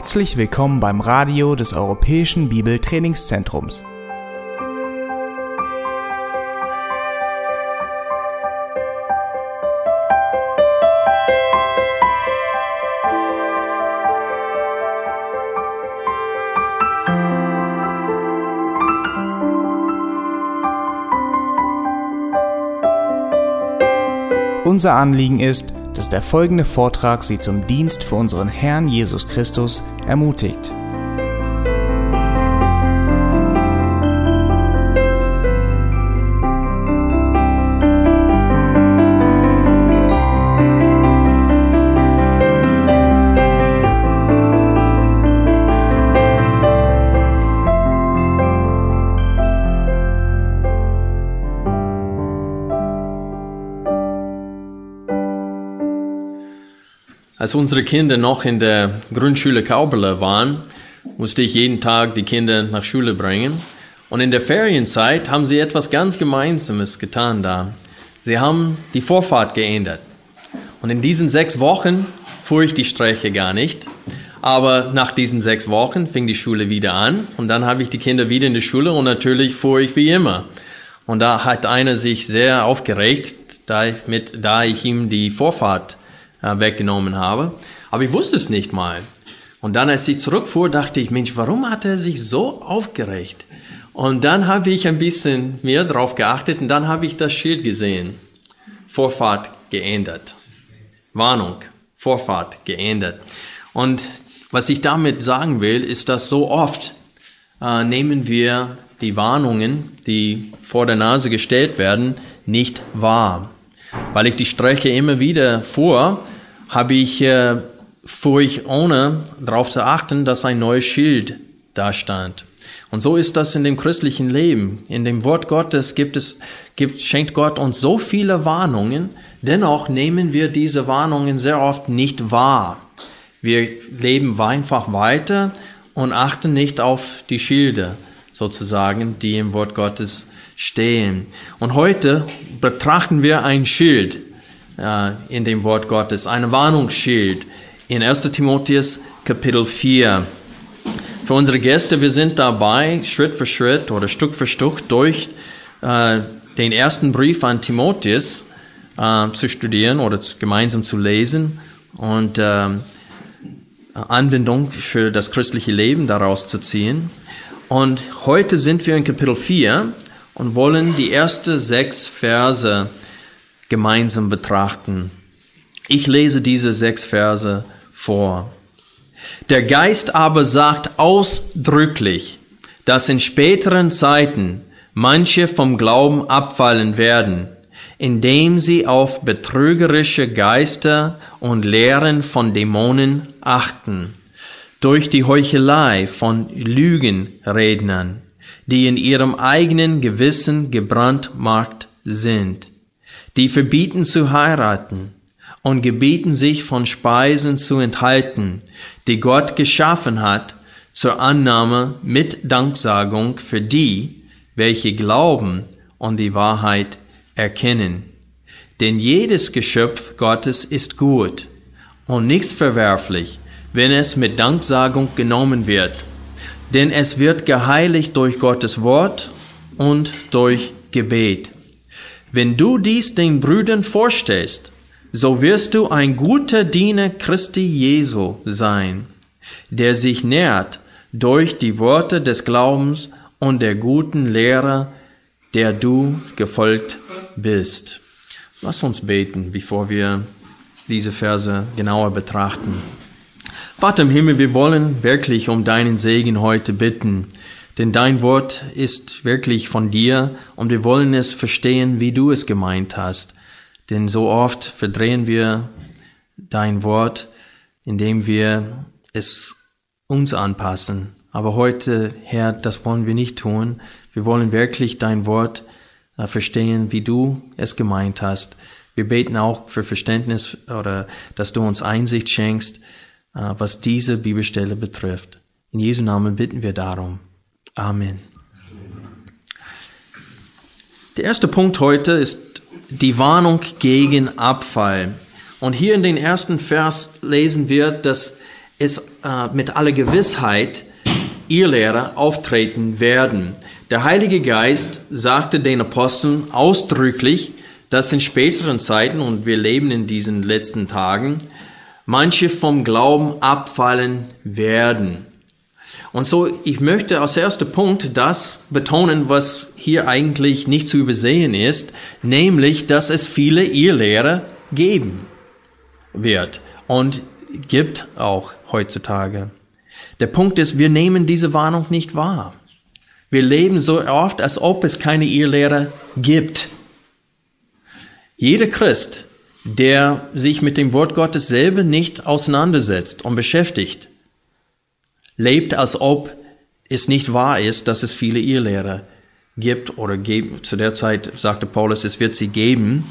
Herzlich willkommen beim Radio des Europäischen Bibeltrainingszentrums. Unser Anliegen ist, dass der folgende Vortrag Sie zum Dienst für unseren Herrn Jesus Christus ermutigt. Als unsere Kinder noch in der Grundschule Kaubele waren, musste ich jeden Tag die Kinder nach Schule bringen. Und in der Ferienzeit haben sie etwas ganz Gemeinsames getan da. Sie haben die Vorfahrt geändert. Und in diesen sechs Wochen fuhr ich die Strecke gar nicht. Aber nach diesen sechs Wochen fing die Schule wieder an und dann habe ich die Kinder wieder in die Schule und natürlich fuhr ich wie immer. Und da hat einer sich sehr aufgeregt, da, mit, da ich ihm die Vorfahrt äh, weggenommen habe. Aber ich wusste es nicht mal. Und dann, als ich zurückfuhr, dachte ich, Mensch, warum hat er sich so aufgeregt? Und dann habe ich ein bisschen mehr darauf geachtet und dann habe ich das Schild gesehen. Vorfahrt geändert. Warnung, Vorfahrt geändert. Und was ich damit sagen will, ist, dass so oft äh, nehmen wir die Warnungen, die vor der Nase gestellt werden, nicht wahr. Weil ich die Strecke immer wieder fuhr, habe ich, äh, fuhr ich ohne darauf zu achten, dass ein neues Schild da stand. Und so ist das in dem christlichen Leben. In dem Wort Gottes gibt es, gibt, schenkt Gott uns so viele Warnungen, dennoch nehmen wir diese Warnungen sehr oft nicht wahr. Wir leben einfach weiter und achten nicht auf die Schilder sozusagen, die im Wort Gottes stehen. Und heute betrachten wir ein Schild in dem Wort Gottes, ein Warnungsschild in 1 Timotheus Kapitel 4. Für unsere Gäste, wir sind dabei, Schritt für Schritt oder Stück für Stück durch äh, den ersten Brief an Timotheus äh, zu studieren oder zu, gemeinsam zu lesen und äh, Anwendung für das christliche Leben daraus zu ziehen. Und heute sind wir in Kapitel 4 und wollen die ersten sechs Verse gemeinsam betrachten. Ich lese diese sechs Verse vor. Der Geist aber sagt ausdrücklich, dass in späteren Zeiten manche vom Glauben abfallen werden, indem sie auf betrügerische Geister und Lehren von Dämonen achten, durch die Heuchelei von Lügenrednern die in ihrem eigenen Gewissen gebrandmarkt sind, die verbieten zu heiraten und gebieten sich von Speisen zu enthalten, die Gott geschaffen hat, zur Annahme mit Danksagung für die, welche glauben und die Wahrheit erkennen. Denn jedes Geschöpf Gottes ist gut und nichts verwerflich, wenn es mit Danksagung genommen wird denn es wird geheiligt durch Gottes Wort und durch Gebet. Wenn du dies den Brüdern vorstellst, so wirst du ein guter Diener Christi Jesu sein, der sich nährt durch die Worte des Glaubens und der guten Lehre, der du gefolgt bist. Lass uns beten, bevor wir diese Verse genauer betrachten. Vater im Himmel, wir wollen wirklich um deinen Segen heute bitten, denn dein Wort ist wirklich von dir und wir wollen es verstehen, wie du es gemeint hast. Denn so oft verdrehen wir dein Wort, indem wir es uns anpassen. Aber heute, Herr, das wollen wir nicht tun. Wir wollen wirklich dein Wort äh, verstehen, wie du es gemeint hast. Wir beten auch für Verständnis oder dass du uns Einsicht schenkst, äh, was diese Bibelstelle betrifft. In Jesu Namen bitten wir darum. Amen. Der erste Punkt heute ist die Warnung gegen Abfall. Und hier in den ersten Vers lesen wir, dass es äh, mit aller Gewissheit Irrlehrer auftreten werden. Der Heilige Geist sagte den Aposteln ausdrücklich, dass in späteren Zeiten, und wir leben in diesen letzten Tagen, manche vom Glauben abfallen werden. Und so, ich möchte als erster Punkt das betonen, was hier eigentlich nicht zu übersehen ist, nämlich, dass es viele Irrlehrer geben wird und gibt auch heutzutage. Der Punkt ist, wir nehmen diese Warnung nicht wahr. Wir leben so oft, als ob es keine Irrlehrer gibt. Jeder Christ, der sich mit dem Wort Gottes selber nicht auseinandersetzt und beschäftigt, lebt, als ob es nicht wahr ist, dass es viele Irrlehrer gibt oder geben. Zu der Zeit sagte Paulus, es wird sie geben.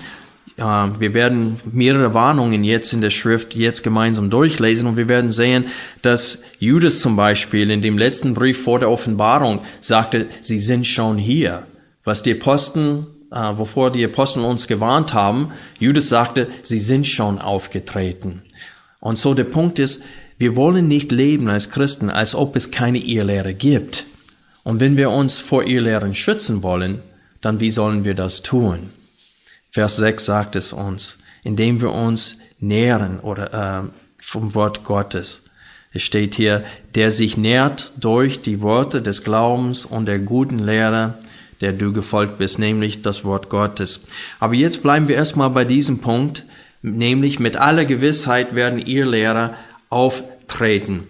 Wir werden mehrere Warnungen jetzt in der Schrift jetzt gemeinsam durchlesen und wir werden sehen, dass Judas zum Beispiel in dem letzten Brief vor der Offenbarung sagte, sie sind schon hier. Was die Aposteln, äh, wovor die Apostel uns gewarnt haben, Judas sagte, sie sind schon aufgetreten. Und so der Punkt ist, wir wollen nicht leben als Christen, als ob es keine Irrlehre gibt. Und wenn wir uns vor Irrlehren schützen wollen, dann wie sollen wir das tun? Vers 6 sagt es uns, indem wir uns nähren oder äh, vom Wort Gottes. Es steht hier, der sich nährt durch die Worte des Glaubens und der guten Lehre, der du gefolgt bist, nämlich das Wort Gottes. Aber jetzt bleiben wir erstmal bei diesem Punkt, nämlich mit aller Gewissheit werden ihr Lehrer auftreten.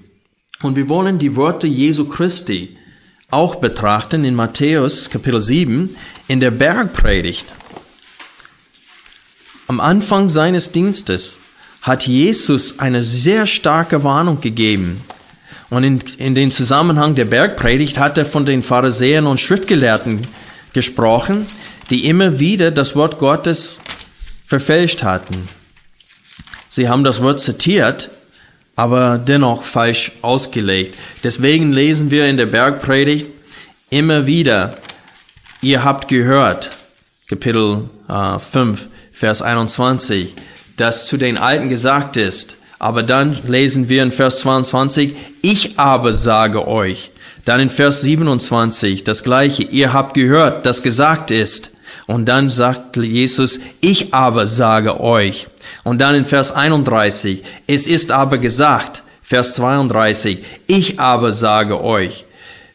Und wir wollen die Worte Jesu Christi auch betrachten in Matthäus Kapitel 7 in der Bergpredigt. Am Anfang seines Dienstes hat Jesus eine sehr starke Warnung gegeben. Und in, in den Zusammenhang der Bergpredigt hat er von den Pharisäern und Schriftgelehrten gesprochen, die immer wieder das Wort Gottes verfälscht hatten. Sie haben das Wort zitiert, aber dennoch falsch ausgelegt. Deswegen lesen wir in der Bergpredigt immer wieder, ihr habt gehört, Kapitel äh, 5, Vers 21, dass zu den Alten gesagt ist, aber dann lesen wir in Vers 22, ich aber sage euch. Dann in Vers 27 das gleiche, ihr habt gehört, dass gesagt ist. Und dann sagt Jesus, ich aber sage euch. Und dann in Vers 31, es ist aber gesagt, Vers 32, ich aber sage euch.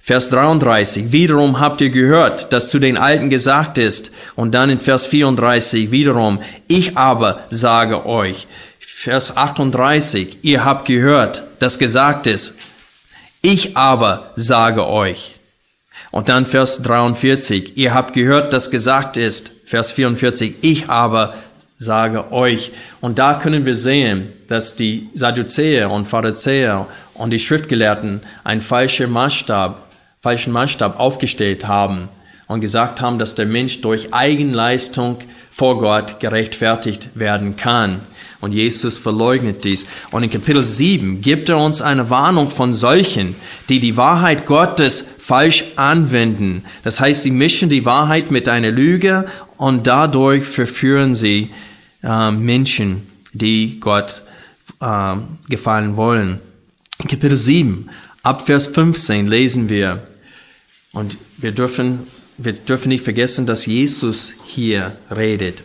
Vers 33, wiederum habt ihr gehört, dass zu den Alten gesagt ist. Und dann in Vers 34 wiederum, ich aber sage euch. Vers 38, ihr habt gehört, dass gesagt ist. Ich aber sage euch. Und dann Vers 43, ihr habt gehört, dass gesagt ist, Vers 44, ich aber sage euch. Und da können wir sehen, dass die Sadduzäer und Pharisäer und die Schriftgelehrten einen falschen Maßstab, falschen Maßstab aufgestellt haben und gesagt haben, dass der Mensch durch Eigenleistung vor Gott gerechtfertigt werden kann. Und Jesus verleugnet dies. Und in Kapitel 7 gibt er uns eine Warnung von solchen, die die Wahrheit Gottes falsch anwenden. Das heißt, sie mischen die Wahrheit mit einer Lüge und dadurch verführen sie äh, Menschen, die Gott äh, gefallen wollen. Kapitel 7, ab Vers 15 lesen wir, und wir dürfen, wir dürfen nicht vergessen, dass Jesus hier redet.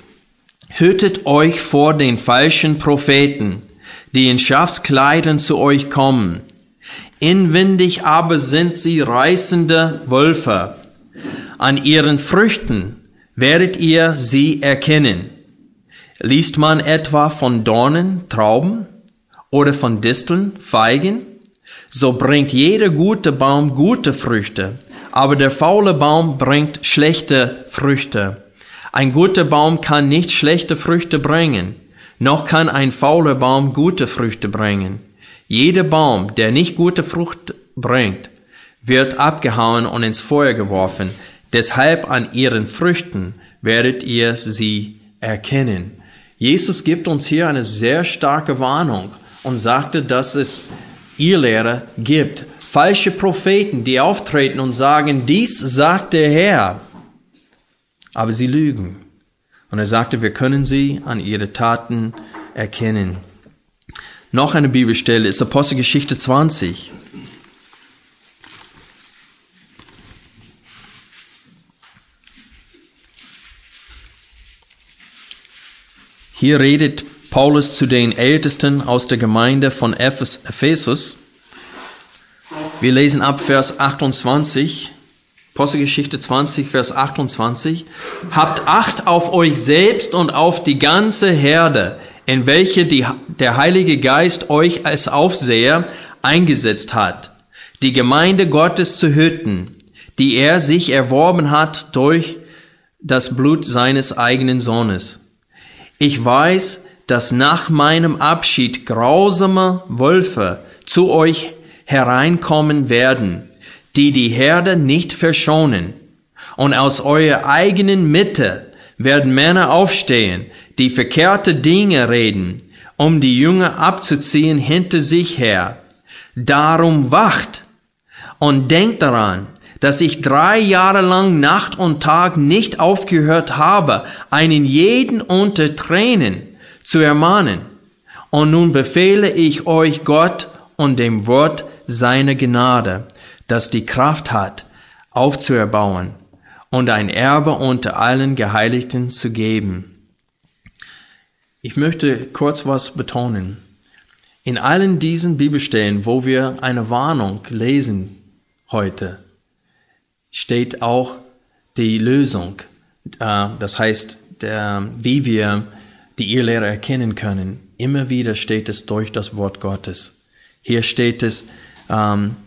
Hütet euch vor den falschen Propheten, die in Schafskleidern zu euch kommen. Inwendig aber sind sie reißende Wölfe. An ihren Früchten werdet ihr sie erkennen. Liest man etwa von Dornen Trauben oder von Disteln Feigen? So bringt jeder gute Baum gute Früchte, aber der faule Baum bringt schlechte Früchte. Ein guter Baum kann nicht schlechte Früchte bringen, noch kann ein fauler Baum gute Früchte bringen. Jeder Baum, der nicht gute Frucht bringt, wird abgehauen und ins Feuer geworfen. Deshalb an ihren Früchten werdet ihr sie erkennen. Jesus gibt uns hier eine sehr starke Warnung und sagte, dass es Irrlehrer gibt, falsche Propheten, die auftreten und sagen, dies sagt der Herr aber sie lügen. Und er sagte, wir können sie an ihre Taten erkennen. Noch eine Bibelstelle ist Apostelgeschichte 20. Hier redet Paulus zu den Ältesten aus der Gemeinde von Ephesus. Wir lesen ab Vers 28, Apostelgeschichte 20, Vers 28. Habt Acht auf euch selbst und auf die ganze Herde, in welche die, der Heilige Geist euch als Aufseher eingesetzt hat, die Gemeinde Gottes zu hüten, die er sich erworben hat durch das Blut seines eigenen Sohnes. Ich weiß, dass nach meinem Abschied grausame Wölfe zu euch hereinkommen werden, die die Herde nicht verschonen. Und aus eurer eigenen Mitte werden Männer aufstehen, die verkehrte Dinge reden, um die Jünger abzuziehen hinter sich her. Darum wacht und denkt daran, dass ich drei Jahre lang Nacht und Tag nicht aufgehört habe, einen jeden unter Tränen zu ermahnen. Und nun befehle ich euch Gott und dem Wort seiner Gnade, das die Kraft hat, aufzuerbauen und ein Erbe unter allen Geheiligten zu geben. Ich möchte kurz was betonen. In allen diesen Bibelstellen, wo wir eine Warnung lesen heute, steht auch die Lösung. Äh, das heißt, wie wir die Irrlehre erkennen können. Immer wieder steht es durch das Wort Gottes. Hier steht es, ähm,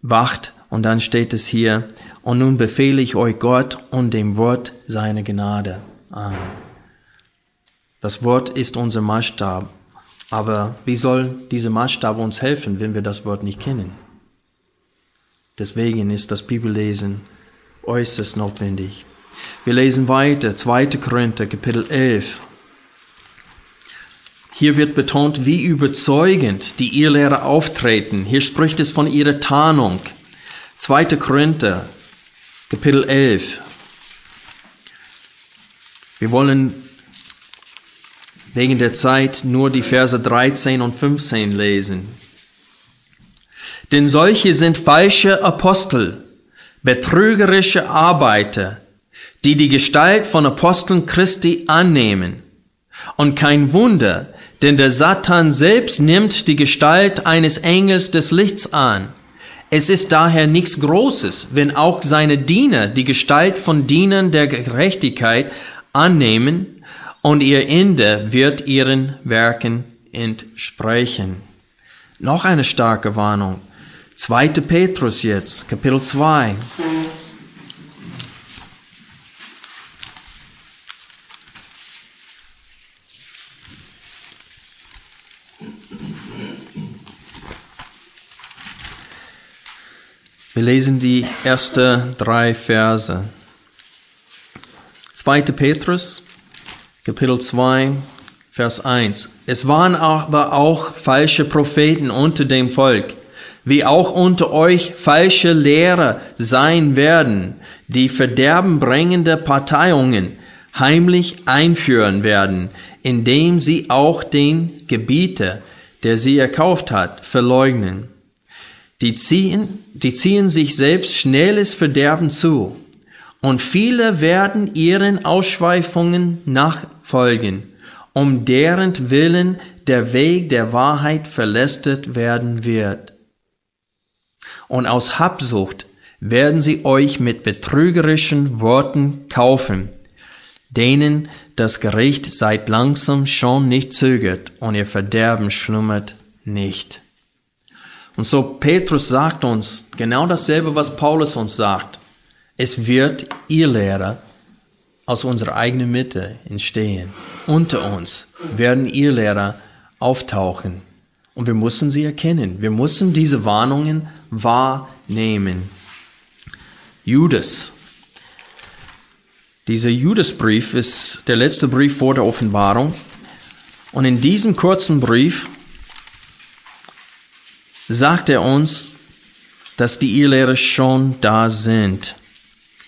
wacht, und dann steht es hier, und nun befehle ich euch Gott und dem Wort seine Gnade. Amen. Das Wort ist unser Maßstab. Aber wie soll dieser Maßstab uns helfen, wenn wir das Wort nicht kennen? Deswegen ist das Bibellesen äußerst notwendig. Wir lesen weiter, 2. Korinther, Kapitel 11. Hier wird betont, wie überzeugend die Irrlehrer auftreten. Hier spricht es von ihrer Tarnung. 2. Korinther, Kapitel 11. Wir wollen wegen der Zeit nur die Verse 13 und 15 lesen. Denn solche sind falsche Apostel, betrügerische Arbeiter, die die Gestalt von Aposteln Christi annehmen. Und kein Wunder, denn der Satan selbst nimmt die Gestalt eines Engels des Lichts an. Es ist daher nichts Großes, wenn auch seine Diener die Gestalt von Dienern der Gerechtigkeit annehmen und ihr Ende wird ihren Werken entsprechen. Noch eine starke Warnung. 2. Petrus jetzt, Kapitel 2. Wir lesen die ersten drei Verse. 2. Petrus Kapitel 2, Vers 1. Es waren aber auch falsche Propheten unter dem Volk, wie auch unter euch falsche Lehrer sein werden, die verderbenbringende Parteiungen heimlich einführen werden, indem sie auch den Gebieter, der sie erkauft hat, verleugnen. Die ziehen, die ziehen sich selbst schnelles Verderben zu und viele werden ihren Ausschweifungen nachfolgen, um deren Willen der Weg der Wahrheit verlästert werden wird. Und aus Habsucht werden sie euch mit betrügerischen Worten kaufen, denen das Gericht seit langsam schon nicht zögert und ihr Verderben schlummert nicht. Und so Petrus sagt uns genau dasselbe, was Paulus uns sagt. Es wird ihr Lehrer aus unserer eigenen Mitte entstehen. Unter uns werden ihr Lehrer auftauchen. Und wir müssen sie erkennen. Wir müssen diese Warnungen wahrnehmen. Judas. Dieser Judasbrief ist der letzte Brief vor der Offenbarung. Und in diesem kurzen Brief sagt er uns, dass die Irrlehrer schon da sind.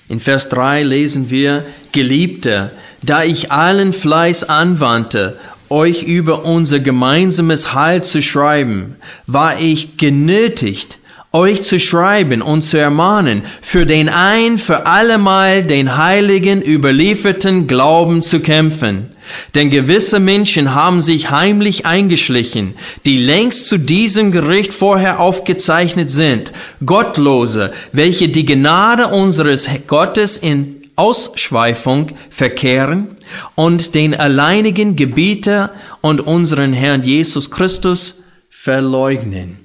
In Vers 3 lesen wir, Geliebte, da ich allen Fleiß anwandte, euch über unser gemeinsames Heil zu schreiben, war ich genötigt, euch zu schreiben und zu ermahnen, für den ein für allemal den Heiligen überlieferten Glauben zu kämpfen. Denn gewisse Menschen haben sich heimlich eingeschlichen, die längst zu diesem Gericht vorher aufgezeichnet sind, Gottlose, welche die Gnade unseres Gottes in Ausschweifung verkehren und den alleinigen Gebieter und unseren Herrn Jesus Christus verleugnen.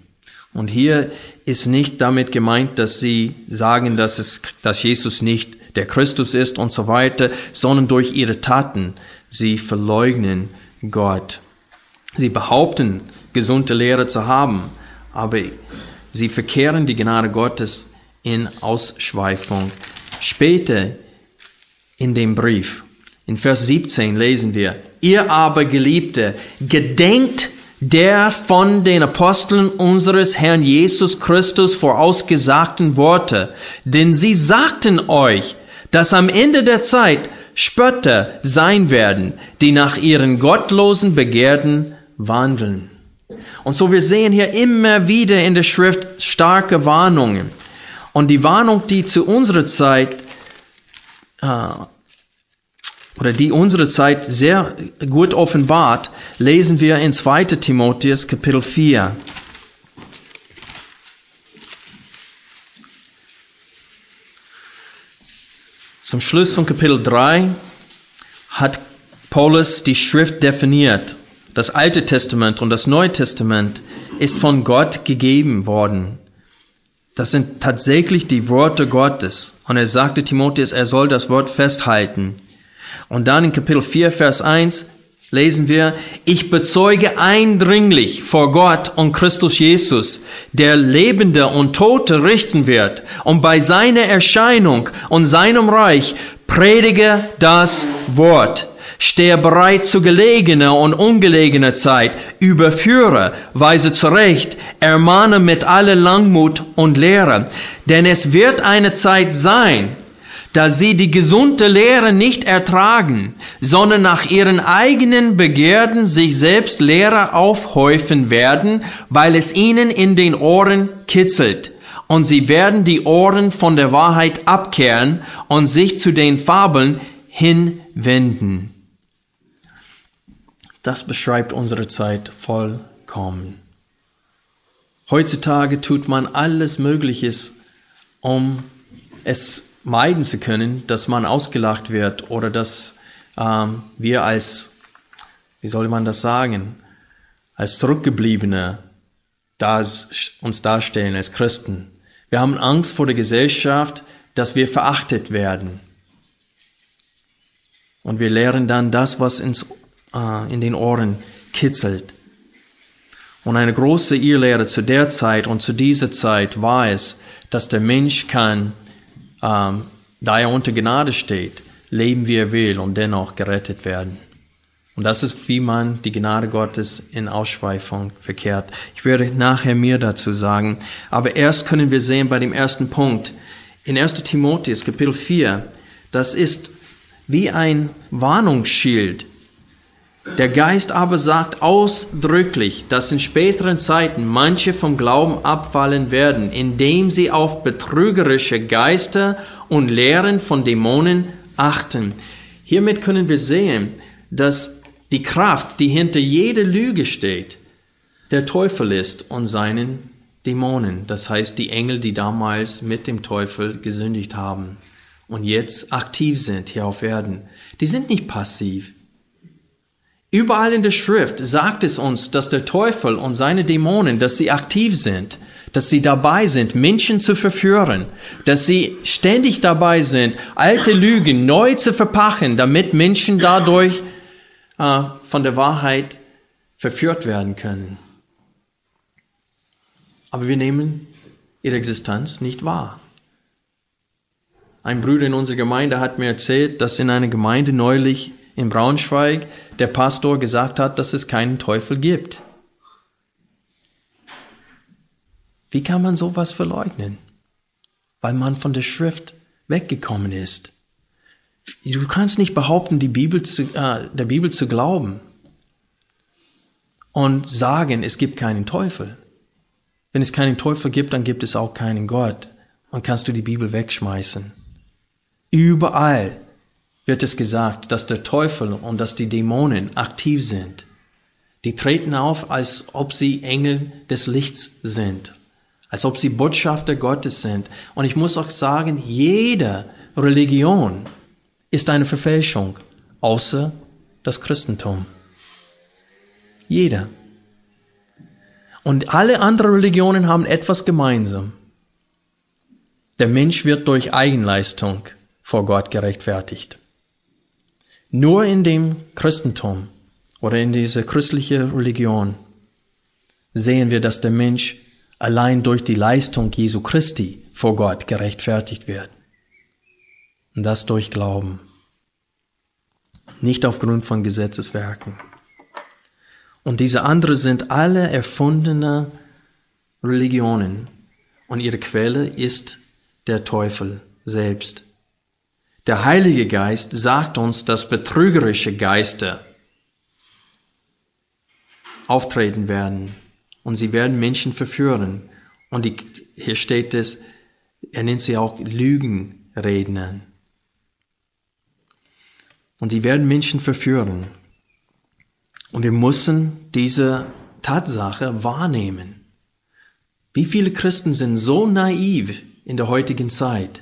Und hier ist nicht damit gemeint, dass sie sagen, dass, es, dass Jesus nicht der Christus ist und so weiter, sondern durch ihre Taten. Sie verleugnen Gott. Sie behaupten, gesunde Lehre zu haben, aber sie verkehren die Gnade Gottes in Ausschweifung. Später in dem Brief, in Vers 17 lesen wir, ihr aber Geliebte, gedenkt der von den Aposteln unseres Herrn Jesus Christus vorausgesagten Worte, denn sie sagten euch, dass am Ende der Zeit Spötter sein werden, die nach ihren gottlosen Begierden wandeln. Und so wir sehen hier immer wieder in der Schrift starke Warnungen. Und die Warnung, die zu unserer Zeit äh, oder die unsere Zeit sehr gut offenbart, lesen wir in 2. Timotheus Kapitel 4. Zum Schluss von Kapitel 3 hat Paulus die Schrift definiert. Das Alte Testament und das Neue Testament ist von Gott gegeben worden. Das sind tatsächlich die Worte Gottes. Und er sagte Timotheus, er soll das Wort festhalten. Und dann in Kapitel 4, Vers 1 lesen wir, ich bezeuge eindringlich vor Gott und Christus Jesus, der Lebende und Tote richten wird, und bei seiner Erscheinung und seinem Reich predige das Wort. Stehe bereit zu gelegener und ungelegener Zeit, überführe, weise zurecht, ermahne mit aller Langmut und Lehre. Denn es wird eine Zeit sein, da sie die gesunde Lehre nicht ertragen, sondern nach ihren eigenen Begierden sich selbst Lehrer aufhäufen werden, weil es ihnen in den Ohren kitzelt. Und sie werden die Ohren von der Wahrheit abkehren und sich zu den Fabeln hinwenden. Das beschreibt unsere Zeit vollkommen. Heutzutage tut man alles Mögliches, um es meiden zu können, dass man ausgelacht wird oder dass ähm, wir als, wie soll man das sagen, als Zurückgebliebene uns darstellen als Christen. Wir haben Angst vor der Gesellschaft, dass wir verachtet werden. Und wir lehren dann das, was ins, äh, in den Ohren kitzelt. Und eine große Irrlehre zu der Zeit und zu dieser Zeit war es, dass der Mensch kann ähm, da er unter Gnade steht, leben wie er will und dennoch gerettet werden. Und das ist, wie man die Gnade Gottes in Ausschweifung verkehrt. Ich werde nachher mehr dazu sagen. Aber erst können wir sehen bei dem ersten Punkt. In 1 Timotheus Kapitel 4, das ist wie ein Warnungsschild der Geist aber sagt ausdrücklich, dass in späteren Zeiten manche vom Glauben abfallen werden, indem sie auf betrügerische Geister und Lehren von Dämonen achten. Hiermit können wir sehen, dass die Kraft, die hinter jeder Lüge steht, der Teufel ist und seinen Dämonen. Das heißt, die Engel, die damals mit dem Teufel gesündigt haben und jetzt aktiv sind hier auf Erden. Die sind nicht passiv. Überall in der Schrift sagt es uns, dass der Teufel und seine Dämonen, dass sie aktiv sind, dass sie dabei sind, Menschen zu verführen, dass sie ständig dabei sind, alte Lügen neu zu verpachen, damit Menschen dadurch äh, von der Wahrheit verführt werden können. Aber wir nehmen ihre Existenz nicht wahr. Ein Bruder in unserer Gemeinde hat mir erzählt, dass in einer Gemeinde neulich in Braunschweig der Pastor gesagt hat, dass es keinen Teufel gibt. Wie kann man sowas verleugnen? Weil man von der Schrift weggekommen ist. Du kannst nicht behaupten, die Bibel zu, äh, der Bibel zu glauben und sagen, es gibt keinen Teufel. Wenn es keinen Teufel gibt, dann gibt es auch keinen Gott. Dann kannst du die Bibel wegschmeißen. Überall wird es gesagt, dass der Teufel und dass die Dämonen aktiv sind. Die treten auf, als ob sie Engel des Lichts sind, als ob sie Botschafter Gottes sind. Und ich muss auch sagen, jede Religion ist eine Verfälschung, außer das Christentum. Jeder. Und alle anderen Religionen haben etwas gemeinsam. Der Mensch wird durch Eigenleistung vor Gott gerechtfertigt. Nur in dem Christentum oder in dieser christlichen Religion sehen wir, dass der Mensch allein durch die Leistung Jesu Christi vor Gott gerechtfertigt wird. Und das durch Glauben. Nicht aufgrund von Gesetzeswerken. Und diese anderen sind alle erfundene Religionen. Und ihre Quelle ist der Teufel selbst. Der Heilige Geist sagt uns, dass betrügerische Geister auftreten werden und sie werden Menschen verführen. Und die, hier steht es, er nennt sie auch Lügenredner. Und sie werden Menschen verführen. Und wir müssen diese Tatsache wahrnehmen. Wie viele Christen sind so naiv in der heutigen Zeit?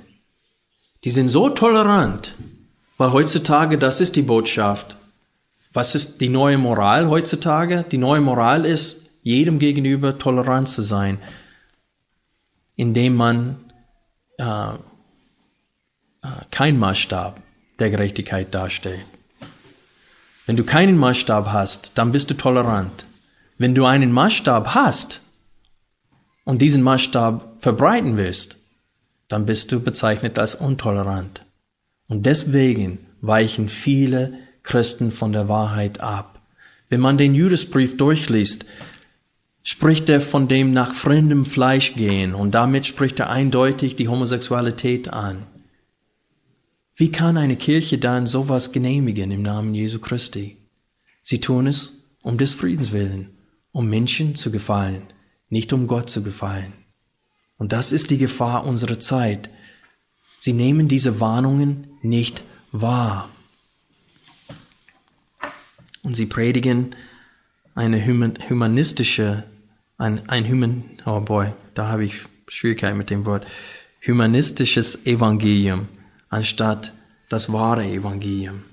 Die sind so tolerant, weil heutzutage, das ist die Botschaft. Was ist die neue Moral heutzutage? Die neue Moral ist, jedem gegenüber tolerant zu sein, indem man äh, äh, kein Maßstab der Gerechtigkeit darstellt. Wenn du keinen Maßstab hast, dann bist du tolerant. Wenn du einen Maßstab hast und diesen Maßstab verbreiten willst, dann bist du bezeichnet als intolerant. Und deswegen weichen viele Christen von der Wahrheit ab. Wenn man den Judasbrief durchliest, spricht er von dem nach fremdem Fleisch gehen und damit spricht er eindeutig die Homosexualität an. Wie kann eine Kirche dann sowas genehmigen im Namen Jesu Christi? Sie tun es um des Friedens willen, um Menschen zu gefallen, nicht um Gott zu gefallen. Und das ist die Gefahr unserer Zeit. Sie nehmen diese Warnungen nicht wahr. Und sie predigen eine humanistische, ein, ein human, oh boy, da habe ich Schwierigkeiten mit dem Wort, humanistisches Evangelium anstatt das wahre Evangelium.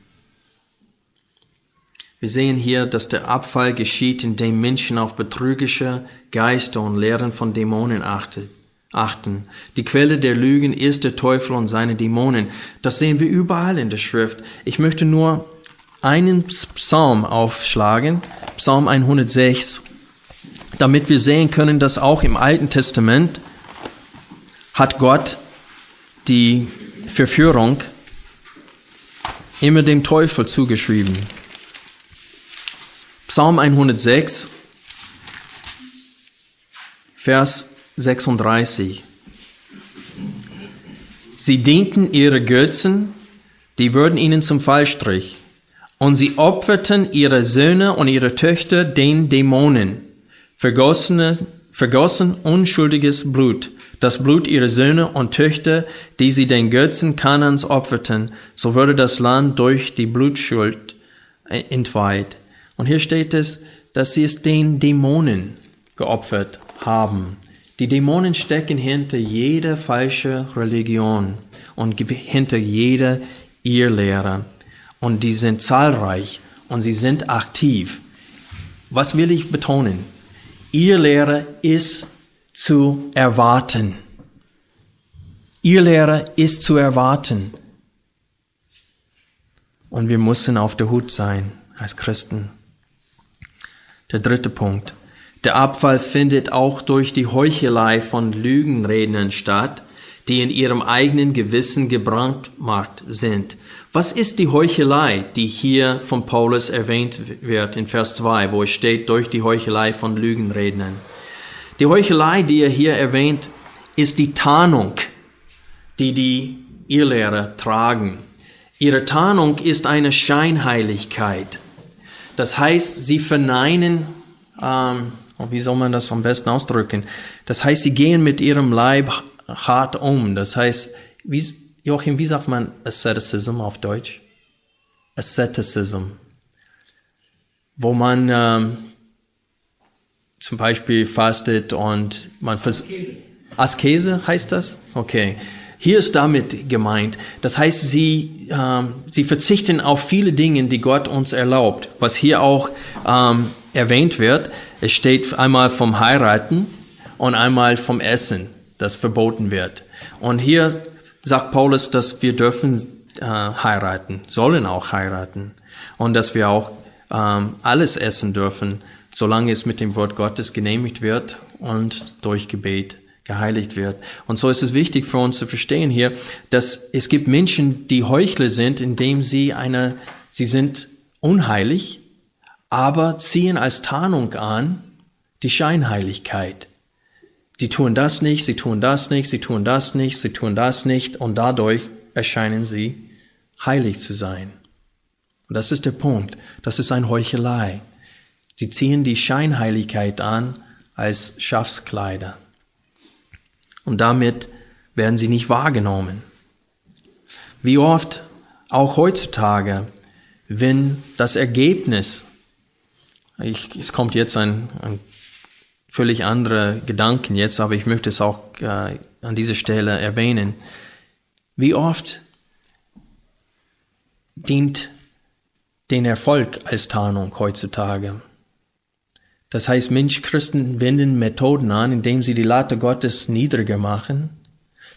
Wir sehen hier, dass der Abfall geschieht, indem Menschen auf betrügerische Geister und Lehren von Dämonen achtet achten. Die Quelle der Lügen ist der Teufel und seine Dämonen. Das sehen wir überall in der Schrift. Ich möchte nur einen Psalm aufschlagen, Psalm 106, damit wir sehen können, dass auch im Alten Testament hat Gott die Verführung immer dem Teufel zugeschrieben. Psalm 106, Vers 36. Sie dienten ihre Götzen, die wurden ihnen zum Fallstrich, und sie opferten ihre Söhne und ihre Töchter den Dämonen, vergossene, vergossen unschuldiges Blut, das Blut ihrer Söhne und Töchter, die sie den Götzen Kanans opferten, so wurde das Land durch die Blutschuld entweiht. Und hier steht es, dass sie es den Dämonen geopfert haben. Die Dämonen stecken hinter jeder falsche Religion und hinter jeder Irrlehre. Und die sind zahlreich und sie sind aktiv. Was will ich betonen? Irrlehre ist zu erwarten. Irrlehre ist zu erwarten. Und wir müssen auf der Hut sein als Christen. Der dritte Punkt. Der Abfall findet auch durch die Heuchelei von Lügenrednern statt, die in ihrem eigenen Gewissen gebrandmarkt sind. Was ist die Heuchelei, die hier von Paulus erwähnt wird in Vers 2, wo es steht, durch die Heuchelei von Lügenrednern? Die Heuchelei, die er hier erwähnt, ist die Tarnung, die die Irrlehrer tragen. Ihre Tarnung ist eine Scheinheiligkeit. Das heißt, sie verneinen ähm, wie soll man das am besten ausdrücken? Das heißt, sie gehen mit ihrem Leib hart um. Das heißt, wie, Joachim, wie sagt man Asceticism auf Deutsch? Asceticism. Wo man ähm, zum Beispiel fastet und man versucht. Askese heißt das? Okay. Hier ist damit gemeint. Das heißt, sie, ähm, sie verzichten auf viele Dinge, die Gott uns erlaubt. Was hier auch ähm, erwähnt wird, es steht einmal vom Heiraten und einmal vom Essen, das verboten wird. Und hier sagt Paulus, dass wir dürfen äh, heiraten, sollen auch heiraten und dass wir auch ähm, alles essen dürfen, solange es mit dem Wort Gottes genehmigt wird und durch Gebet geheiligt wird. Und so ist es wichtig für uns zu verstehen hier, dass es gibt Menschen, die Heuchler sind, indem sie eine, sie sind unheilig, aber ziehen als Tarnung an die Scheinheiligkeit. Sie tun das nicht, sie tun das nicht, sie tun das nicht, sie tun das nicht und dadurch erscheinen sie heilig zu sein. Und das ist der Punkt. Das ist ein Heuchelei. Sie ziehen die Scheinheiligkeit an als Schafskleider. Und damit werden sie nicht wahrgenommen. Wie oft, auch heutzutage, wenn das Ergebnis, ich, es kommt jetzt ein, ein völlig andere Gedanken jetzt, aber ich möchte es auch äh, an dieser Stelle erwähnen. Wie oft dient den Erfolg als Tarnung heutzutage? Das heißt, Mensch, Christen wenden Methoden an, indem sie die Latte Gottes niedriger machen.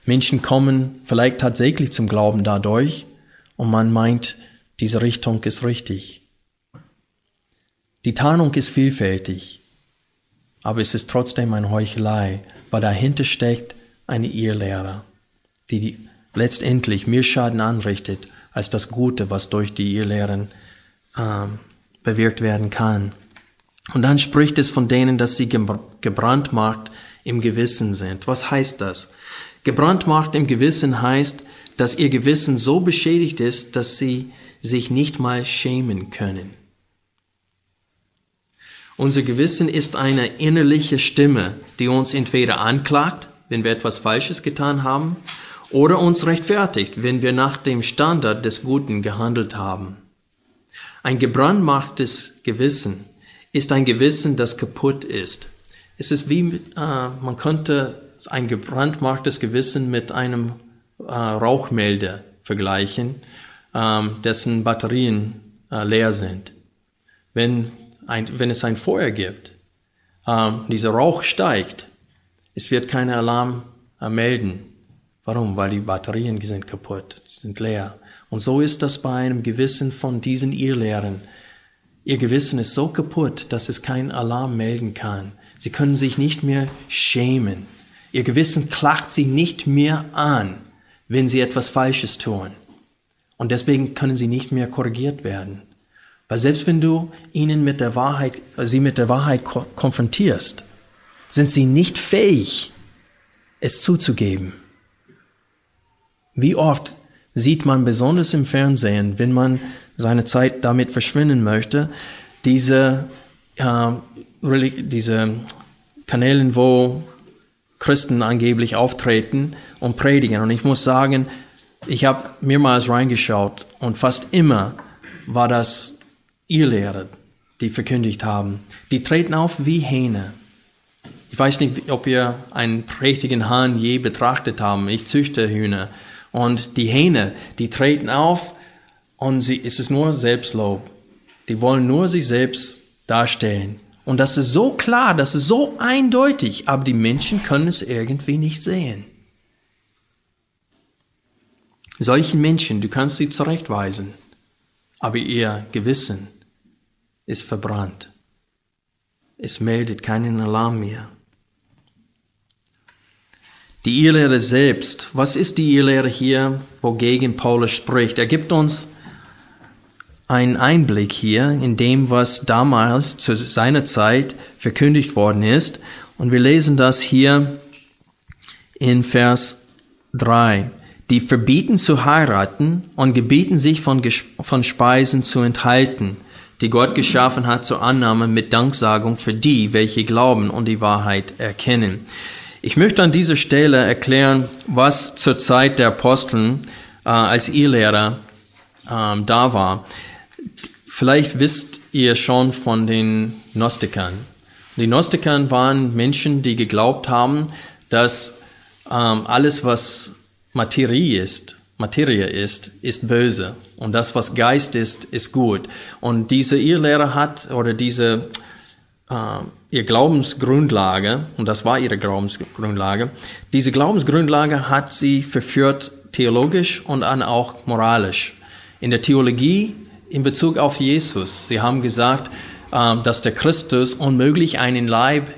Menschen kommen vielleicht tatsächlich zum Glauben dadurch und man meint, diese Richtung ist richtig. Die Tarnung ist vielfältig aber es ist trotzdem ein Heuchelei, weil dahinter steckt eine Irrlehre, die, die letztendlich mehr Schaden anrichtet als das Gute, was durch die Irrlehren ähm, bewirkt werden kann. Und dann spricht es von denen, dass sie gebrandmarkt im Gewissen sind. Was heißt das? Gebrandmarkt im Gewissen heißt, dass ihr Gewissen so beschädigt ist, dass sie sich nicht mal schämen können. Unser Gewissen ist eine innerliche Stimme, die uns entweder anklagt, wenn wir etwas Falsches getan haben, oder uns rechtfertigt, wenn wir nach dem Standard des Guten gehandelt haben. Ein gebrandmachtes Gewissen ist ein Gewissen, das kaputt ist. Es ist wie, äh, man könnte ein gebrandmachtes Gewissen mit einem äh, Rauchmelder vergleichen, äh, dessen Batterien äh, leer sind. Wenn ein, wenn es ein Feuer gibt, ähm, dieser Rauch steigt, es wird kein Alarm äh, melden. Warum? Weil die Batterien sind kaputt, sind leer. Und so ist das bei einem Gewissen von diesen Irrlehren. Ihr Gewissen ist so kaputt, dass es keinen Alarm melden kann. Sie können sich nicht mehr schämen. Ihr Gewissen klagt sie nicht mehr an, wenn sie etwas Falsches tun. Und deswegen können sie nicht mehr korrigiert werden. Weil selbst wenn du ihnen mit der Wahrheit, sie mit der Wahrheit konfrontierst, sind sie nicht fähig, es zuzugeben. Wie oft sieht man besonders im Fernsehen, wenn man seine Zeit damit verschwinden möchte, diese, äh, diese Kanälen, wo Christen angeblich auftreten und predigen. Und ich muss sagen, ich habe mehrmals reingeschaut und fast immer war das Irrlehrer, die verkündigt haben. Die treten auf wie Hähne. Ich weiß nicht, ob ihr einen prächtigen Hahn je betrachtet haben. Ich züchte Hühner. Und die Hähne, die treten auf und sie, es ist nur Selbstlob. Die wollen nur sich selbst darstellen. Und das ist so klar, das ist so eindeutig, aber die Menschen können es irgendwie nicht sehen. Solchen Menschen, du kannst sie zurechtweisen, aber ihr Gewissen ist verbrannt. Es meldet keinen Alarm mehr. Die Irrlehre selbst, was ist die Irrlehre hier, wogegen Paulus spricht? Er gibt uns einen Einblick hier in dem, was damals zu seiner Zeit verkündigt worden ist. Und wir lesen das hier in Vers 3. Die verbieten zu heiraten und gebieten sich von, von Speisen zu enthalten die Gott geschaffen hat zur Annahme mit Danksagung für die, welche glauben und die Wahrheit erkennen. Ich möchte an dieser Stelle erklären, was zur Zeit der Aposteln äh, als Irrlehrer ähm, da war. Vielleicht wisst ihr schon von den Gnostikern. Die Gnostikern waren Menschen, die geglaubt haben, dass ähm, alles, was Materie ist, Materie ist, ist böse. Und das, was Geist ist, ist gut. Und diese Irrlehrer hat, oder diese, äh, ihr Glaubensgrundlage, und das war ihre Glaubensgrundlage, diese Glaubensgrundlage hat sie verführt theologisch und dann auch moralisch. In der Theologie in Bezug auf Jesus. Sie haben gesagt, äh, dass der Christus unmöglich einen Leib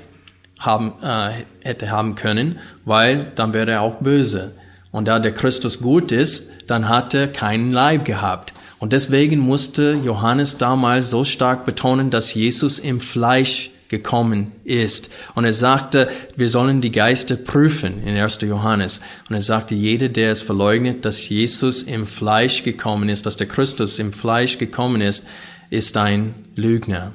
haben, äh, hätte haben können, weil dann wäre er auch böse. Und da der Christus gut ist, dann hat er keinen Leib gehabt. Und deswegen musste Johannes damals so stark betonen, dass Jesus im Fleisch gekommen ist. Und er sagte, wir sollen die Geister prüfen in 1. Johannes. Und er sagte, jeder, der es verleugnet, dass Jesus im Fleisch gekommen ist, dass der Christus im Fleisch gekommen ist, ist ein Lügner.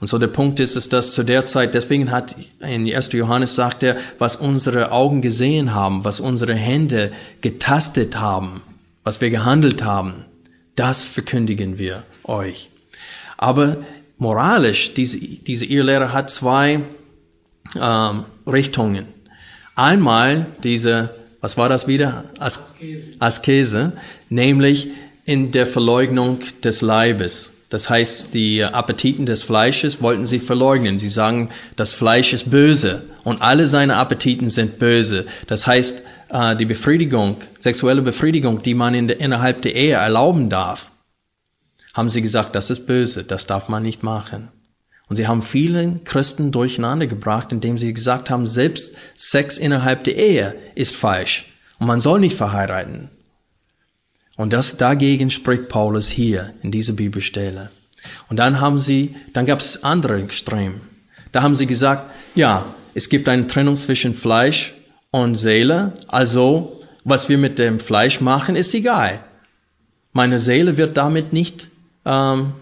Und so der Punkt ist, ist, dass zu der Zeit, deswegen hat in 1. Johannes sagt er, was unsere Augen gesehen haben, was unsere Hände getastet haben, was wir gehandelt haben, das verkündigen wir euch. Aber moralisch, diese, diese Irrlehre hat zwei ähm, Richtungen. Einmal diese, was war das wieder? As Askese, nämlich in der Verleugnung des Leibes. Das heißt, die Appetiten des Fleisches wollten sie verleugnen. Sie sagen, das Fleisch ist böse und alle seine Appetiten sind böse. Das heißt, äh, die Befriedigung, sexuelle Befriedigung, die man in der, innerhalb der Ehe erlauben darf, haben sie gesagt, das ist böse, das darf man nicht machen. Und sie haben vielen Christen durcheinander gebracht, indem sie gesagt haben, selbst Sex innerhalb der Ehe ist falsch und man soll nicht verheiraten. Und das dagegen spricht Paulus hier in dieser Bibelstelle. Und dann haben sie, dann gab es andere Extreme. Da haben sie gesagt, ja, es gibt eine Trennung zwischen Fleisch und Seele. Also, was wir mit dem Fleisch machen, ist egal. Meine Seele wird damit nicht, ähm,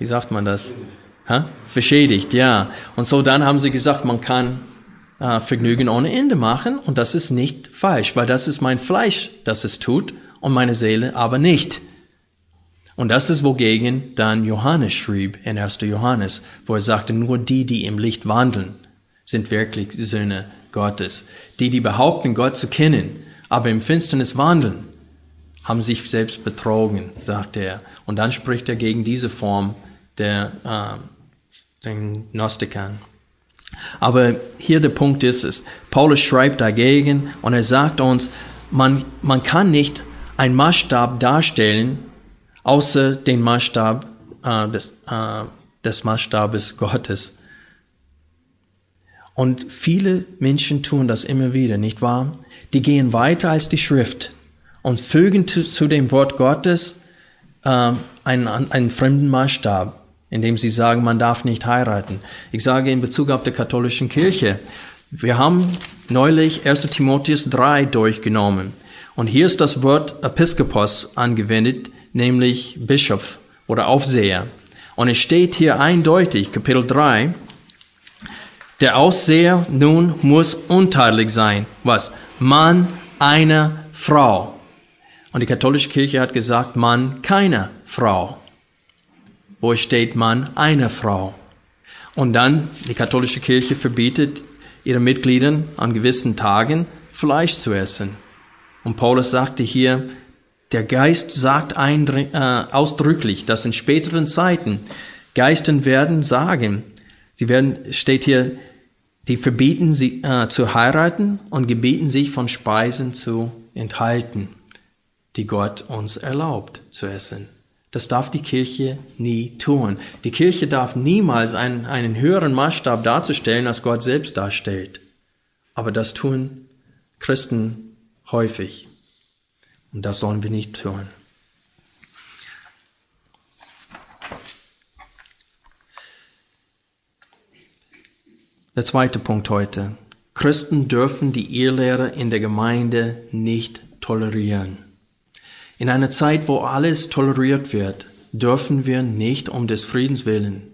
wie sagt man das? Hä? Beschädigt, ja. Und so dann haben sie gesagt, man kann äh, Vergnügen ohne Ende machen und das ist nicht falsch, weil das ist mein Fleisch, das es tut und meine Seele aber nicht. Und das ist, wogegen dann Johannes schrieb in 1. Johannes, wo er sagte, nur die, die im Licht wandeln, sind wirklich Söhne Gottes. Die, die behaupten, Gott zu kennen, aber im Finsternis wandeln, haben sich selbst betrogen, sagte er. Und dann spricht er gegen diese Form der äh, den Gnostikern. Aber hier der Punkt ist, ist, Paulus schreibt dagegen und er sagt uns, man, man kann nicht ein Maßstab darstellen, außer den Maßstab äh, des, äh, des Maßstabes Gottes. Und viele Menschen tun das immer wieder, nicht wahr? Die gehen weiter als die Schrift und fügen zu, zu dem Wort Gottes äh, einen, einen fremden Maßstab, indem sie sagen, man darf nicht heiraten. Ich sage in Bezug auf die katholischen Kirche, wir haben neulich 1 Timotheus 3 durchgenommen. Und hier ist das Wort Episkopos angewendet, nämlich Bischof oder Aufseher. Und es steht hier eindeutig, Kapitel 3, der Ausseher nun muss unteilig sein. Was? Mann einer Frau. Und die katholische Kirche hat gesagt, Mann keiner Frau. Wo steht Mann einer Frau? Und dann, die katholische Kirche verbietet ihren Mitgliedern an gewissen Tagen Fleisch zu essen. Und Paulus sagte hier, der Geist sagt äh, ausdrücklich, dass in späteren Zeiten Geisten werden sagen, sie werden, steht hier, die verbieten sie äh, zu heiraten und gebeten sich von Speisen zu enthalten, die Gott uns erlaubt zu essen. Das darf die Kirche nie tun. Die Kirche darf niemals einen, einen höheren Maßstab darzustellen, als Gott selbst darstellt. Aber das tun Christen häufig. Und das sollen wir nicht tun. Der zweite Punkt heute. Christen dürfen die Irrlehre in der Gemeinde nicht tolerieren. In einer Zeit, wo alles toleriert wird, dürfen wir nicht um des Friedens willen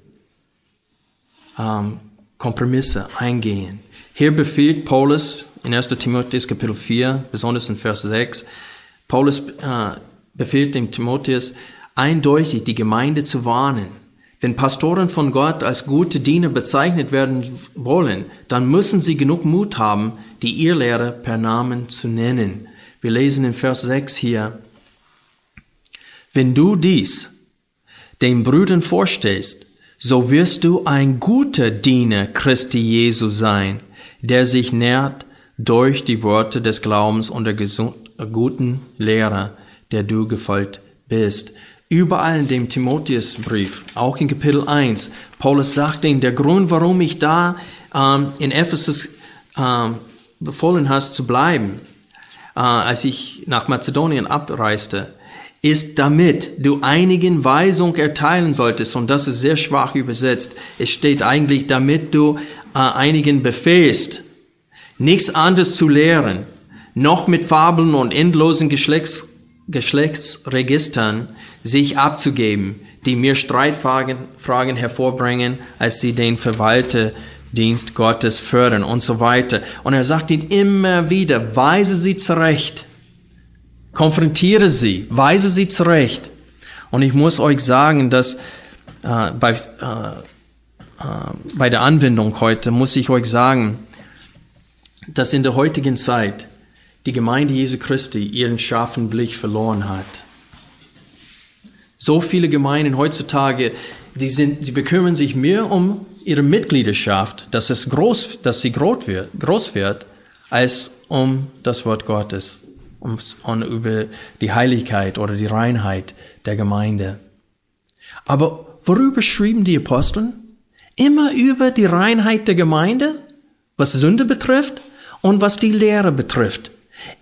ähm, Kompromisse eingehen. Hier befiehlt Paulus in 1. Timotheus Kapitel 4, besonders in Vers 6, Paulus äh, befiehlt dem Timotheus eindeutig die Gemeinde zu warnen. Wenn Pastoren von Gott als gute Diener bezeichnet werden wollen, dann müssen sie genug Mut haben, die Irrlehrer per Namen zu nennen. Wir lesen in Vers 6 hier, wenn du dies den Brüdern vorstellst, so wirst du ein guter Diener Christi Jesu sein, der sich nährt durch die Worte des Glaubens und der guten Lehre, der du gefolgt bist. Überall in dem Timotheusbrief, auch in Kapitel 1, Paulus sagt ihm, der Grund, warum ich da ähm, in Ephesus ähm, befohlen hast zu bleiben, äh, als ich nach Mazedonien abreiste, ist damit du einigen Weisung erteilen solltest, und das ist sehr schwach übersetzt. Es steht eigentlich, damit du äh, einigen befehlst, nichts anderes zu lehren, noch mit Fabeln und endlosen Geschlechts, Geschlechtsregistern sich abzugeben, die mir Streitfragen Fragen hervorbringen, als sie den Verwalterdienst Gottes fördern und so weiter. Und er sagt ihnen immer wieder, weise sie zurecht Konfrontiere sie, weise sie zurecht. Und ich muss euch sagen, dass äh, bei, äh, äh, bei der Anwendung heute muss ich euch sagen, dass in der heutigen Zeit die Gemeinde Jesu Christi ihren scharfen Blick verloren hat. So viele Gemeinden heutzutage, die sind, sie bekümmern sich mehr um ihre Mitgliedschaft, dass es groß, dass sie groß wird, groß wird, als um das Wort Gottes und über die Heiligkeit oder die Reinheit der Gemeinde. Aber worüber schrieben die Aposteln? Immer über die Reinheit der Gemeinde, was Sünde betrifft und was die Lehre betrifft.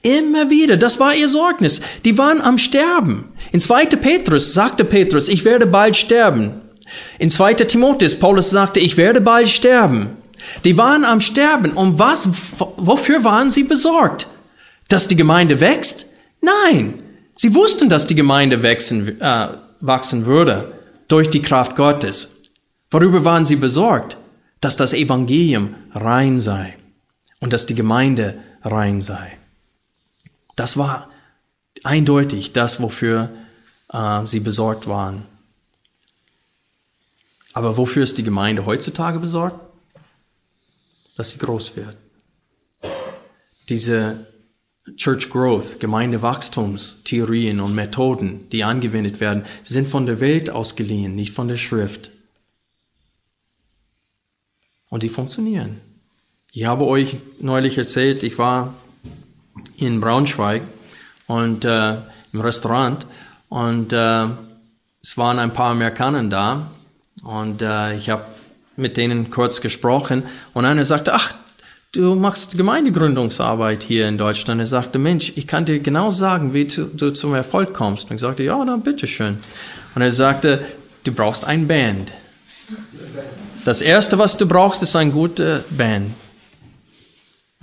Immer wieder, das war ihr Sorgnis. Die waren am Sterben. In 2. Petrus sagte Petrus, ich werde bald sterben. In 2. Timotheus, Paulus sagte, ich werde bald sterben. Die waren am Sterben. Um was, wofür waren sie besorgt? Dass die Gemeinde wächst? Nein. Sie wussten, dass die Gemeinde wachsen, äh, wachsen würde durch die Kraft Gottes. Worüber waren sie besorgt? Dass das Evangelium rein sei und dass die Gemeinde rein sei. Das war eindeutig das, wofür äh, sie besorgt waren. Aber wofür ist die Gemeinde heutzutage besorgt? Dass sie groß wird. Diese Church Growth, Gemeindewachstumstheorien und Methoden, die angewendet werden, sind von der Welt ausgeliehen, nicht von der Schrift. Und die funktionieren. Ich habe euch neulich erzählt, ich war in Braunschweig und äh, im Restaurant und äh, es waren ein paar Amerikaner da und äh, ich habe mit denen kurz gesprochen und einer sagte, ach, du machst Gemeindegründungsarbeit hier in Deutschland. Er sagte, Mensch, ich kann dir genau sagen, wie du, du zum Erfolg kommst. Und ich sagte, ja, dann bitteschön. Und er sagte, du brauchst ein Band. Das erste, was du brauchst, ist eine gute Band.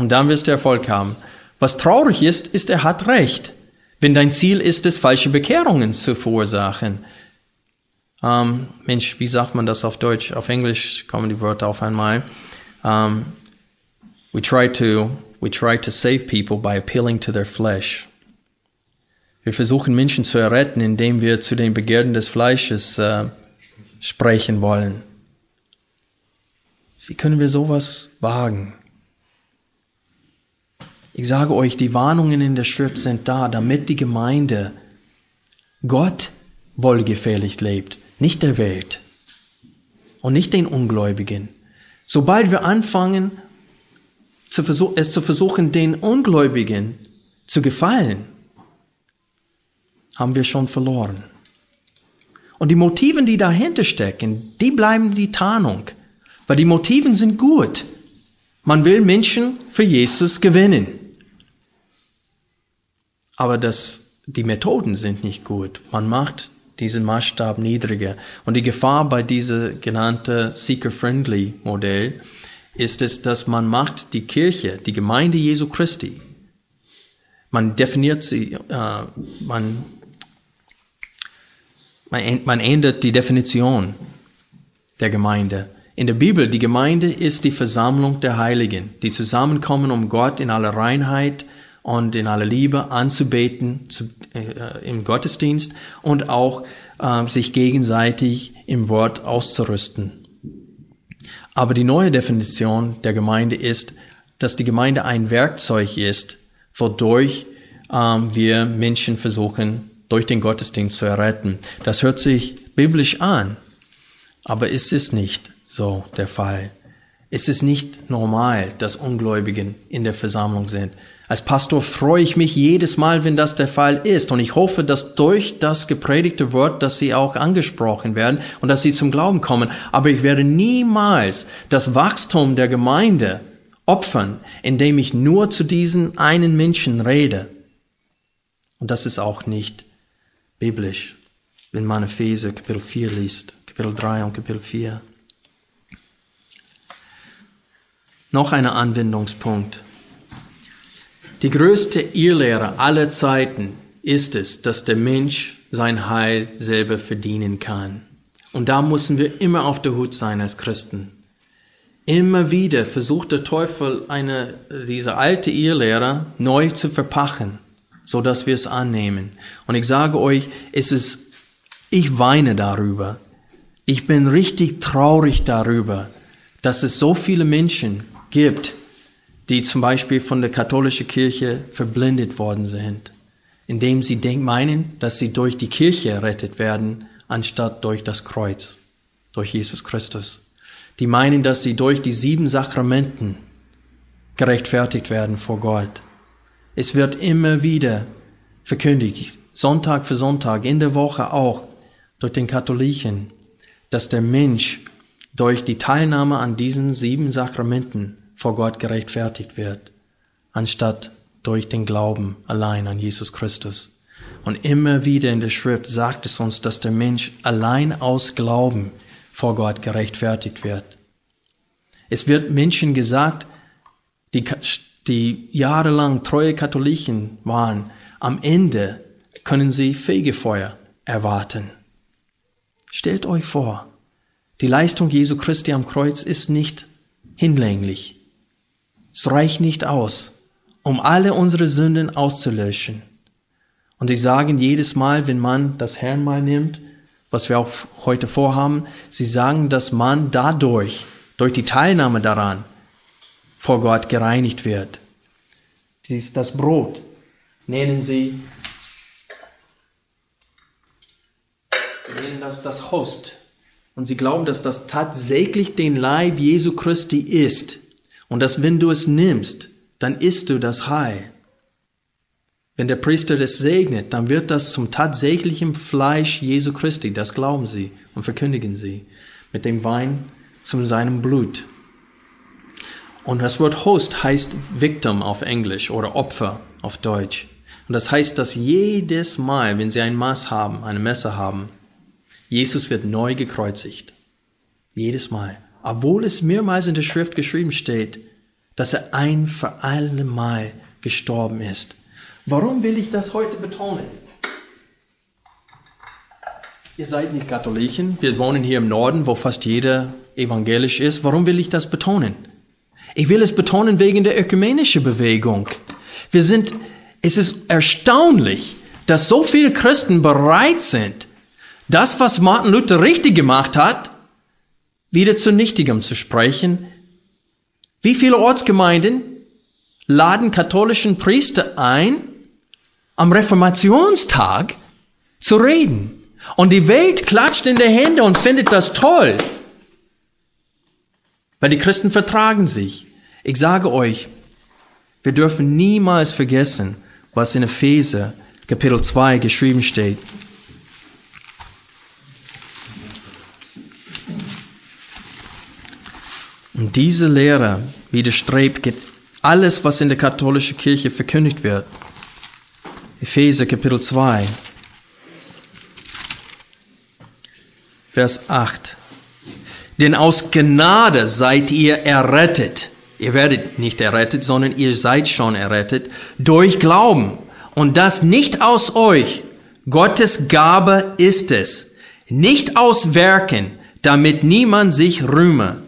Und dann wirst du Erfolg haben. Was traurig ist, ist, er hat recht. Wenn dein Ziel ist es, falsche Bekehrungen zu verursachen. Ähm, Mensch, wie sagt man das auf Deutsch? Auf Englisch kommen die Wörter auf einmal. Ähm, We try to, we try to save people by appealing to their flesh. Wir versuchen Menschen zu erretten, indem wir zu den Begierden des Fleisches äh, sprechen wollen. Wie können wir sowas wagen? Ich sage euch, die Warnungen in der Schrift sind da, damit die Gemeinde Gott wohlgefällig lebt, nicht der Welt und nicht den Ungläubigen. Sobald wir anfangen, es zu versuchen, den Ungläubigen zu gefallen, haben wir schon verloren. Und die Motiven, die dahinter stecken, die bleiben die Tarnung, weil die Motiven sind gut. Man will Menschen für Jesus gewinnen. Aber das, die Methoden sind nicht gut. Man macht diesen Maßstab niedriger. Und die Gefahr bei diesem genannten Seeker-Friendly Modell ist es, dass man macht die Kirche, die Gemeinde Jesu Christi, man definiert sie, äh, man, man, man ändert die Definition der Gemeinde. In der Bibel, die Gemeinde ist die Versammlung der Heiligen, die zusammenkommen, um Gott in aller Reinheit und in aller Liebe anzubeten zu, äh, im Gottesdienst und auch äh, sich gegenseitig im Wort auszurüsten. Aber die neue Definition der Gemeinde ist, dass die Gemeinde ein Werkzeug ist, wodurch ähm, wir Menschen versuchen, durch den Gottesdienst zu erretten. Das hört sich biblisch an, aber ist es nicht so der Fall. Es ist nicht normal, dass Ungläubigen in der Versammlung sind. Als Pastor freue ich mich jedes Mal, wenn das der Fall ist. Und ich hoffe, dass durch das gepredigte Wort, dass sie auch angesprochen werden und dass sie zum Glauben kommen. Aber ich werde niemals das Wachstum der Gemeinde opfern, indem ich nur zu diesen einen Menschen rede. Und das ist auch nicht biblisch, wenn man Epheser Kapitel 4 liest, Kapitel 3 und Kapitel 4. Noch ein Anwendungspunkt. Die größte Irrlehre aller Zeiten ist es, dass der Mensch sein Heil selber verdienen kann. Und da müssen wir immer auf der Hut sein als Christen. Immer wieder versucht der Teufel eine, diese alte Irrlehre neu zu verpachen, so dass wir es annehmen. Und ich sage euch, es ist, ich weine darüber. Ich bin richtig traurig darüber, dass es so viele Menschen gibt, die zum Beispiel von der katholischen Kirche verblindet worden sind, indem sie meinen, dass sie durch die Kirche errettet werden, anstatt durch das Kreuz, durch Jesus Christus. Die meinen, dass sie durch die sieben Sakramenten gerechtfertigt werden vor Gott. Es wird immer wieder verkündigt, Sonntag für Sonntag, in der Woche auch, durch den Katholiken, dass der Mensch durch die Teilnahme an diesen sieben Sakramenten vor Gott gerechtfertigt wird, anstatt durch den Glauben allein an Jesus Christus. Und immer wieder in der Schrift sagt es uns, dass der Mensch allein aus Glauben vor Gott gerechtfertigt wird. Es wird Menschen gesagt, die, die jahrelang treue Katholiken waren, am Ende können sie Fegefeuer erwarten. Stellt euch vor, die Leistung Jesu Christi am Kreuz ist nicht hinlänglich. Es reicht nicht aus, um alle unsere Sünden auszulöschen. Und sie sagen jedes Mal, wenn man das Herrnmal nimmt, was wir auch heute vorhaben, sie sagen, dass man dadurch, durch die Teilnahme daran, vor Gott gereinigt wird. Dies, das Brot nennen sie, nennen das das Host. Und sie glauben, dass das tatsächlich den Leib Jesu Christi ist. Und dass wenn du es nimmst, dann isst du das Heil. Wenn der Priester es segnet, dann wird das zum tatsächlichen Fleisch Jesu Christi. Das glauben sie und verkündigen sie. Mit dem Wein zu seinem Blut. Und das Wort Host heißt Victim auf Englisch oder Opfer auf Deutsch. Und das heißt, dass jedes Mal, wenn sie ein Maß haben, eine Messe haben, Jesus wird neu gekreuzigt. Jedes Mal obwohl es mehrmals in der Schrift geschrieben steht, dass er ein für alle Mal gestorben ist. Warum will ich das heute betonen? Ihr seid nicht Katholiken, wir wohnen hier im Norden, wo fast jeder evangelisch ist. Warum will ich das betonen? Ich will es betonen wegen der ökumenischen Bewegung. Wir sind, es ist erstaunlich, dass so viele Christen bereit sind, das, was Martin Luther richtig gemacht hat, wieder zu Nichtigem zu sprechen. Wie viele Ortsgemeinden laden katholischen Priester ein, am Reformationstag zu reden? Und die Welt klatscht in die Hände und findet das toll. Weil die Christen vertragen sich. Ich sage euch, wir dürfen niemals vergessen, was in Epheser Kapitel 2 geschrieben steht. Und diese Lehre widerstrebt alles, was in der katholischen Kirche verkündigt wird. Epheser Kapitel 2, Vers 8. Denn aus Gnade seid ihr errettet. Ihr werdet nicht errettet, sondern ihr seid schon errettet durch Glauben. Und das nicht aus euch. Gottes Gabe ist es. nicht aus Werken, damit niemand sich rühme,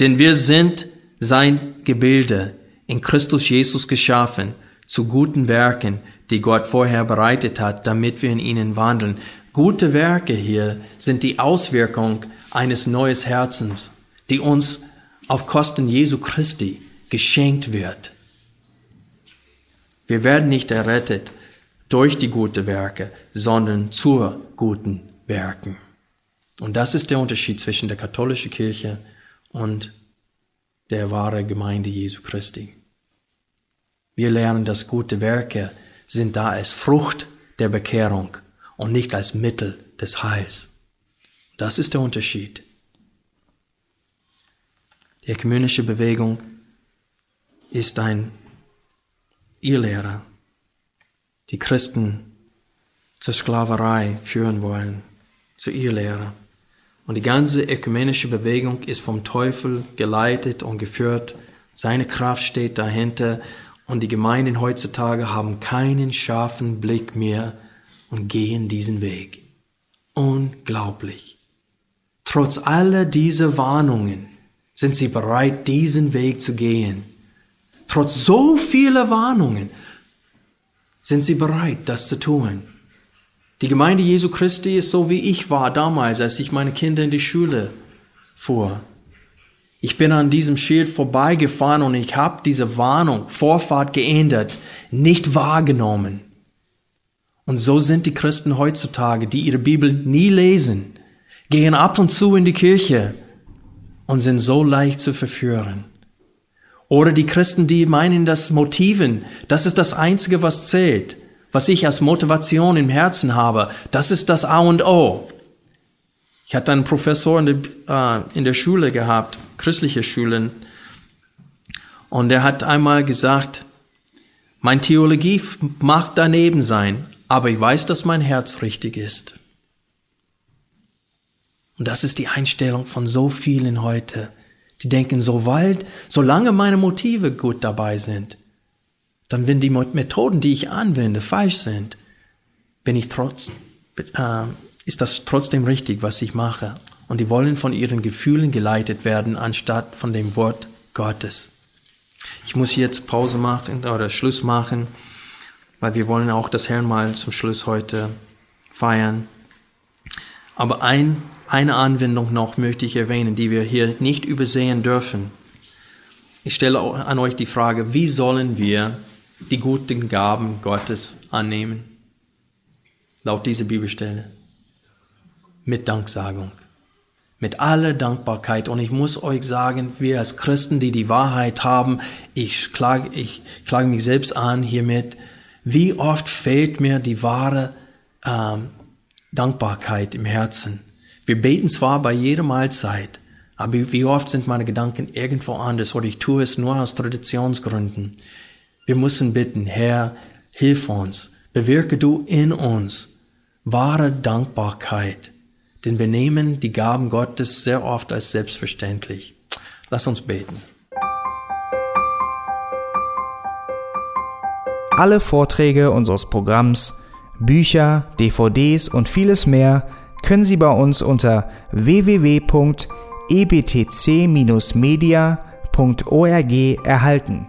denn wir sind sein Gebilde, in Christus Jesus geschaffen, zu guten Werken, die Gott vorher bereitet hat, damit wir in ihnen wandeln. Gute Werke hier sind die Auswirkung eines neues Herzens, die uns auf Kosten Jesu Christi geschenkt wird. Wir werden nicht errettet durch die guten Werke, sondern zur guten Werken. Und das ist der Unterschied zwischen der katholischen Kirche und der wahre Gemeinde Jesu Christi. Wir lernen, dass gute Werke sind da als Frucht der Bekehrung und nicht als Mittel des Heils. Das ist der Unterschied. Die ökumenische Bewegung ist ein Irrlehrer, die Christen zur Sklaverei führen wollen, zur Irrlehre. Und die ganze ökumenische Bewegung ist vom Teufel geleitet und geführt. Seine Kraft steht dahinter. Und die Gemeinden heutzutage haben keinen scharfen Blick mehr und gehen diesen Weg. Unglaublich. Trotz aller dieser Warnungen sind sie bereit, diesen Weg zu gehen. Trotz so vieler Warnungen sind sie bereit, das zu tun. Die Gemeinde Jesu Christi ist so, wie ich war damals, als ich meine Kinder in die Schule fuhr. Ich bin an diesem Schild vorbeigefahren und ich habe diese Warnung, Vorfahrt geändert, nicht wahrgenommen. Und so sind die Christen heutzutage, die ihre Bibel nie lesen, gehen ab und zu in die Kirche und sind so leicht zu verführen. Oder die Christen, die meinen, dass Motiven, das ist das Einzige, was zählt was ich als Motivation im Herzen habe, das ist das A und O. Ich hatte einen Professor in der, äh, in der Schule gehabt, christliche Schulen, und er hat einmal gesagt, mein Theologie mag daneben sein, aber ich weiß, dass mein Herz richtig ist. Und das ist die Einstellung von so vielen heute. Die denken, so weit, solange meine Motive gut dabei sind, dann wenn die Methoden, die ich anwende, falsch sind, bin ich trotz, äh, ist das trotzdem richtig, was ich mache. Und die wollen von ihren Gefühlen geleitet werden, anstatt von dem Wort Gottes. Ich muss jetzt Pause machen oder Schluss machen, weil wir wollen auch das Herrn mal zum Schluss heute feiern. Aber ein, eine Anwendung noch möchte ich erwähnen, die wir hier nicht übersehen dürfen. Ich stelle an euch die Frage, wie sollen wir die guten Gaben Gottes annehmen? Laut dieser Bibelstelle. Mit Danksagung. Mit aller Dankbarkeit. Und ich muss euch sagen, wir als Christen, die die Wahrheit haben, ich klage, ich klage mich selbst an hiermit, wie oft fehlt mir die wahre ähm, Dankbarkeit im Herzen. Wir beten zwar bei jeder Mahlzeit, aber wie oft sind meine Gedanken irgendwo anders oder ich tue es nur aus Traditionsgründen. Wir müssen bitten, Herr, hilf uns, bewirke du in uns wahre Dankbarkeit, denn wir nehmen die Gaben Gottes sehr oft als selbstverständlich. Lass uns beten. Alle Vorträge unseres Programms, Bücher, DVDs und vieles mehr können Sie bei uns unter www.ebtc-media.org erhalten.